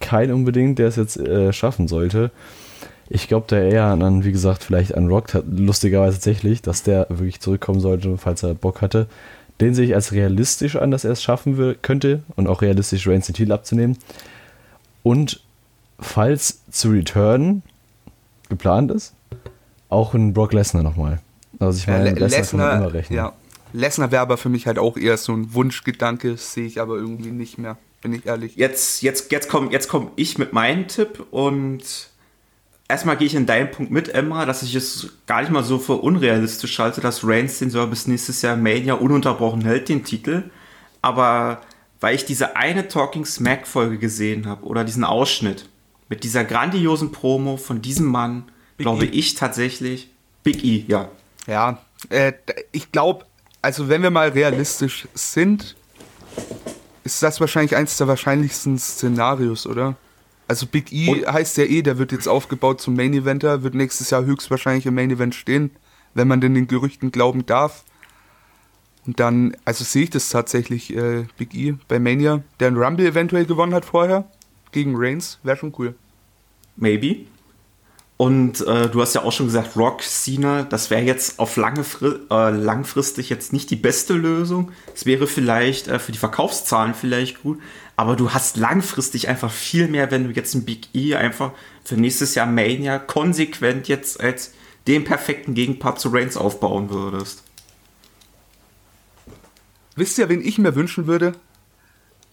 kein unbedingt, der es jetzt äh, schaffen sollte. Ich glaube da eher an, wie gesagt, vielleicht an Rock, lustigerweise tatsächlich, dass der wirklich zurückkommen sollte, falls er Bock hatte. Den sehe ich als realistisch an, dass er es schaffen will, könnte und auch realistisch Reigns den Titel abzunehmen. Und falls zu Return geplant ist, auch ein Brock Lesnar nochmal. Also ich meine, ja, Lesnar, Lesnar immer rechnen. Ja. Lesnar wäre aber für mich halt auch eher so ein Wunschgedanke, sehe ich aber irgendwie nicht mehr bin ich ehrlich. Jetzt, jetzt, jetzt komme jetzt komm ich mit meinem Tipp und erstmal gehe ich in deinen Punkt mit, Emma, dass ich es gar nicht mal so für unrealistisch halte, dass Reigns den bis nächstes Jahr Mania ununterbrochen hält, den Titel. Aber weil ich diese eine Talking Smack Folge gesehen habe oder diesen Ausschnitt mit dieser grandiosen Promo von diesem Mann, Big glaube E. ich tatsächlich, Big E, ja. Ja, äh, ich glaube, also wenn wir mal realistisch sind, ist das wahrscheinlich eins der wahrscheinlichsten Szenarios, oder? Also Big E Und- heißt ja eh, der wird jetzt aufgebaut zum Main Eventer, wird nächstes Jahr höchstwahrscheinlich im Main Event stehen, wenn man denn den Gerüchten glauben darf. Und dann, also sehe ich das tatsächlich, äh, Big E bei Mania, der einen Rumble eventuell gewonnen hat vorher, gegen Reigns, wäre schon cool. Maybe. Und äh, du hast ja auch schon gesagt, Rock, Cena, das wäre jetzt auf lange äh, langfristig jetzt nicht die beste Lösung. Es wäre vielleicht äh, für die Verkaufszahlen vielleicht gut, aber du hast langfristig einfach viel mehr, wenn du jetzt ein Big E einfach für nächstes Jahr Mania konsequent jetzt als den perfekten Gegenpart zu Reigns aufbauen würdest. Wisst ihr, wen ich mir wünschen würde?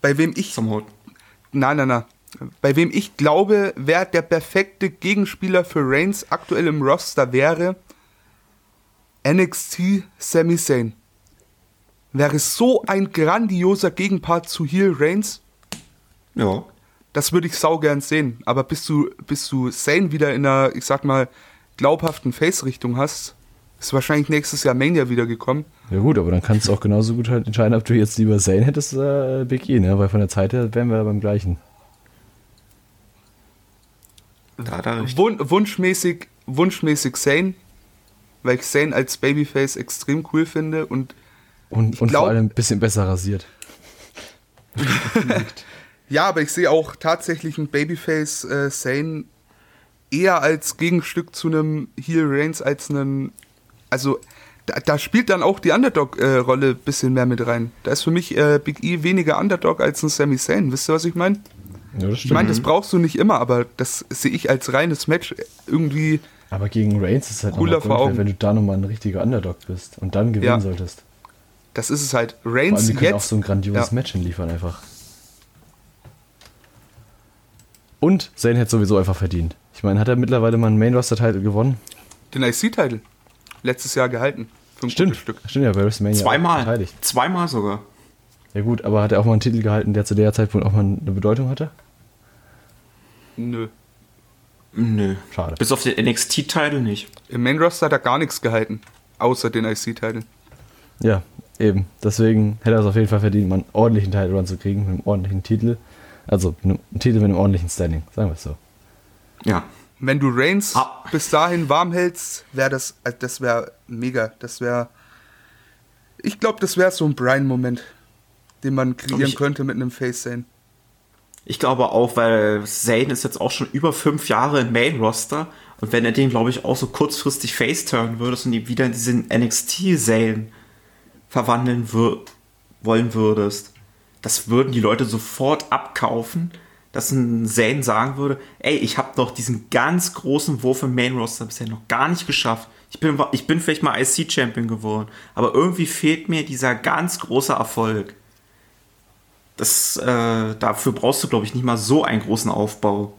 Bei wem ich Zum Hut. Nein, nein, nein. Bei wem ich glaube, wer der perfekte Gegenspieler für Reigns aktuell im Roster wäre, NXT Sami Zayn. Wäre so ein grandioser Gegenpart zu Heel Reigns, Ja. das würde ich saugern sehen. Aber bis du, bis du Zayn wieder in einer, ich sag mal, glaubhaften Face-Richtung hast, ist wahrscheinlich nächstes Jahr Mania wieder gekommen. Ja gut, aber dann kannst du auch genauso gut halt entscheiden, ob du jetzt lieber Zane hättest oder äh, Big E, ne? Weil von der Zeit her wären wir beim gleichen. Da hat er recht. Wun wunschmäßig, wunschmäßig Zayn, weil ich Zayn als Babyface extrem cool finde und Und, und glaub- vor allem ein bisschen besser rasiert. Ja, aber ich sehe auch tatsächlich ein Babyface äh, Sane eher als Gegenstück zu einem Heel Reigns als einen. Also, da, da spielt dann auch die Underdog-Rolle ein bisschen mehr mit rein. Da ist für mich äh, Big E weniger Underdog als ein Sami Zayn. Wisst ihr, was ich meine? Ja, das Ich meine, das brauchst du nicht immer, aber das sehe ich als reines Match irgendwie. aber gegen Reigns ist es halt Cooler vor Augen. wenn du da nochmal ein richtiger Underdog bist und dann gewinnen Ja. solltest. Das ist es halt. Vor allem, Reigns die können auch so ein grandioses Ja. Match hinliefern einfach. Und Zayn hätte sowieso einfach verdient. Ich meine, hat er mittlerweile mal einen Main-Roster-Title gewonnen? Den IC-Title. Letztes Jahr gehalten. Stimmt. Stück. Stimmt ja, bei WrestleMania. Zweimal. Beteiligt. Zweimal sogar. Ja gut, aber hat er auch mal einen Titel gehalten, der zu der Zeitpunkt auch mal eine Bedeutung hatte? Nö. Nö. Schade. Bis auf den NXT-Title nicht. Im Main Roster hat er gar nichts gehalten. Außer den IC-Title. Ja, eben. Deswegen hätte er es auf jeden Fall verdient, mal einen ordentlichen Title Run zu kriegen, mit einem ordentlichen Titel. Also mit einem einen Titel mit einem ordentlichen Standing, sagen wir es so. Ja. Wenn du Reigns Ah. bis dahin warm hältst, wäre das, äh, das wäre mega. Das wäre, ich glaube, das wäre so ein Brian-Moment, den man kreieren ich- könnte mit einem Face sein. Ich glaube auch, weil Zayn ist jetzt auch schon über fünf Jahre im Main-Roster und wenn er den, glaube ich, auch so kurzfristig face-turnen würdest und ihn wieder in diesen NXT-Zayn verwandeln wür wollen würdest, das würden die Leute sofort abkaufen, dass ein Zayn sagen würde, ey, ich habe doch diesen ganz großen Wurf im Main-Roster bisher noch gar nicht geschafft. Ich bin, ich bin vielleicht mal IC-Champion geworden, aber irgendwie fehlt mir dieser ganz große Erfolg. Das, äh, dafür brauchst du, glaube ich, nicht mal so einen großen Aufbau.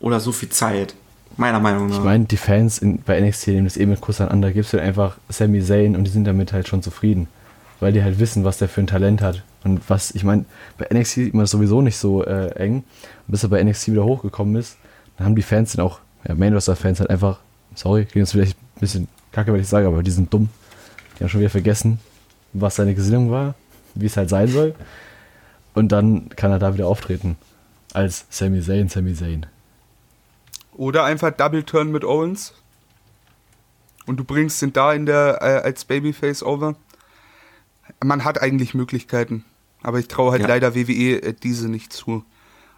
Oder so viel Zeit. Meiner Meinung nach. Ich meine, die Fans in, bei NXT nehmen das eh mit Kuss aneinander. Gibst du einfach Sami Zayn und die sind damit halt schon zufrieden. Weil die halt wissen, was der für ein Talent hat. Und was, ich meine, bei NXT sieht man das sowieso nicht so äh, eng. Und bis er bei NXT wieder hochgekommen ist, dann haben die Fans dann auch, ja, Main Roster Fans halt einfach, sorry, klingt jetzt vielleicht ein bisschen kacke, wenn ich sage, aber die sind dumm. Die haben schon wieder vergessen, was seine Gesinnung war, wie es halt sein soll. Und dann kann er da wieder auftreten. Als Sami Zayn, Sami Zayn. Oder einfach Double Turn mit Owens. Und du bringst ihn da in der äh, als Babyface over. Man hat eigentlich Möglichkeiten. Aber ich traue halt Ja. leider WWE äh, diese nicht zu.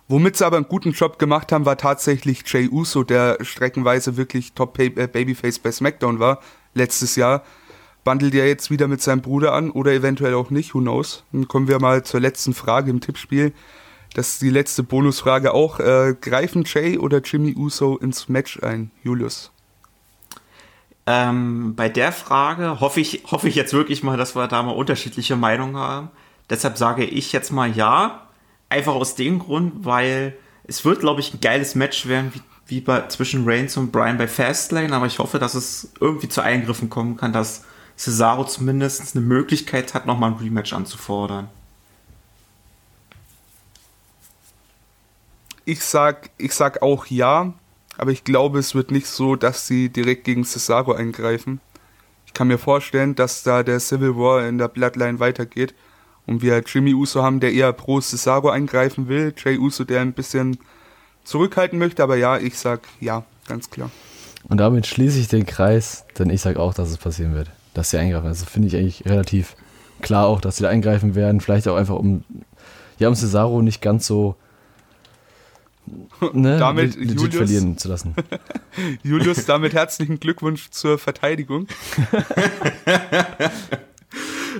Womit sie aber einen guten Job gemacht haben, war tatsächlich Jay Uso, der streckenweise wirklich Top äh, Babyface bei SmackDown war letztes Jahr. Bandelt ja jetzt wieder mit seinem Bruder an oder eventuell auch nicht, who knows. Dann kommen wir mal zur letzten Frage im Tippspiel. Das ist die letzte Bonusfrage auch. Äh, greifen Jay oder Jimmy Uso ins Match ein, Julius? Ähm, bei der Frage hoffe ich, hoffe ich jetzt wirklich mal, dass wir da mal unterschiedliche Meinungen haben. Deshalb sage ich jetzt mal ja. Einfach aus dem Grund, weil es wird, glaube ich, ein geiles Match werden, wie, wie bei, zwischen Reigns und Brian bei Fastlane. Aber ich hoffe, dass es irgendwie zu Eingriffen kommen kann, dass Cesaro zumindest eine Möglichkeit hat, nochmal ein Rematch anzufordern. ich sag, ich sag auch ja, aber ich glaube, es wird nicht so, dass sie direkt gegen Cesaro eingreifen. Ich kann mir vorstellen, dass da der Civil War in der Bloodline weitergeht und wir Jimmy Uso haben, der eher pro Cesaro eingreifen will, Jay Uso, der ein bisschen zurückhalten möchte, aber ja, ich sag ja, ganz klar. Und damit schließe ich den Kreis, denn ich sage auch, dass es passieren wird, dass sie eingreifen. Also finde ich eigentlich relativ klar auch, dass sie da eingreifen werden. Vielleicht auch einfach, um, ja, um Cesaro nicht ganz so ne, damit legit Julius, verlieren zu lassen. Julius, damit herzlichen Glückwunsch zur Verteidigung.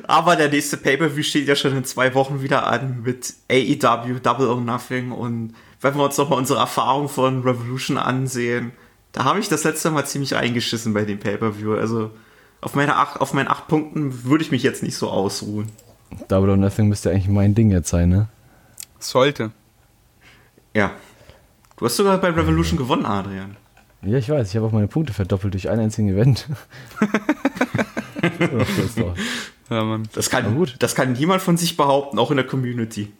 Aber der nächste Pay-Per-View steht ja schon in zwei Wochen wieder an mit AEW Double or Nothing. Und wenn wir uns nochmal unsere Erfahrung von Revolution ansehen, da habe ich das letzte Mal ziemlich eingeschissen bei dem Pay-Per-View. Also auf, meine acht, auf meinen acht Punkten würde ich mich jetzt nicht so ausruhen. Double or Nothing müsste eigentlich mein Ding jetzt sein, ne? Sollte. Ja. Du hast sogar bei Revolution gewonnen, Adrian. Ja, ich weiß, ich habe auch meine Punkte verdoppelt durch einen einzigen Event. Doch. Ja, Mann. Das kann, gut. das kann niemand von sich behaupten, auch in der Community.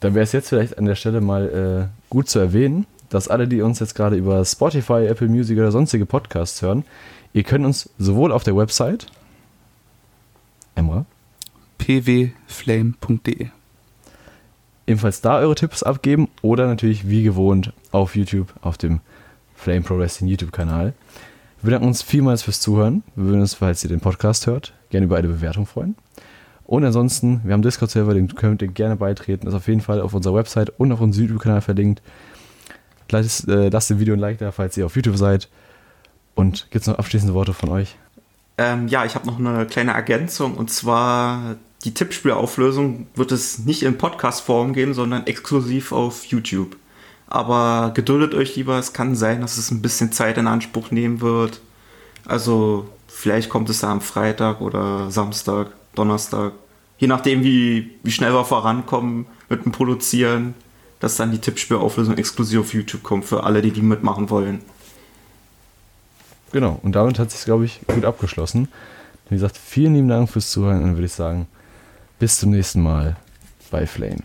Dann wäre es jetzt vielleicht an der Stelle mal äh, gut zu erwähnen, dass alle, die uns jetzt gerade über Spotify, Apple Music oder sonstige Podcasts hören, ihr könnt uns sowohl auf der Website, Emra, pwflame.de. ebenfalls da eure Tipps abgeben oder natürlich wie gewohnt auf YouTube, auf dem Flame Pro Wrestling YouTube-Kanal. Wir bedanken uns vielmals fürs Zuhören. Wir würden uns, falls ihr den Podcast hört, gerne über eine Bewertung freuen. Und ansonsten, wir haben einen Discord-Server, den könnt ihr gerne beitreten. Ist auf jeden Fall auf unserer Website und auf unserem YouTube-Kanal verlinkt. Lasst, äh, lasst dem Video ein Like da, falls ihr auf YouTube seid. Und gibt es noch abschließende Worte von euch? Ähm, ja, ich habe noch eine kleine Ergänzung und zwar die Tippspielauflösung wird es nicht in Podcast-Form geben, sondern exklusiv auf YouTube. Aber geduldet euch lieber, es kann sein, dass es ein bisschen Zeit in Anspruch nehmen wird. Also vielleicht kommt es da am Freitag oder Samstag, Donnerstag. Je nachdem, wie, wie schnell wir vorankommen mit dem Produzieren, dass dann die Tippspielauflösung exklusiv auf YouTube kommt für alle, die die mitmachen wollen. Genau, und damit hat sich glaube ich, gut abgeschlossen. Wie gesagt, vielen lieben Dank fürs Zuhören und dann würde ich sagen, bis zum nächsten Mal bei Flame.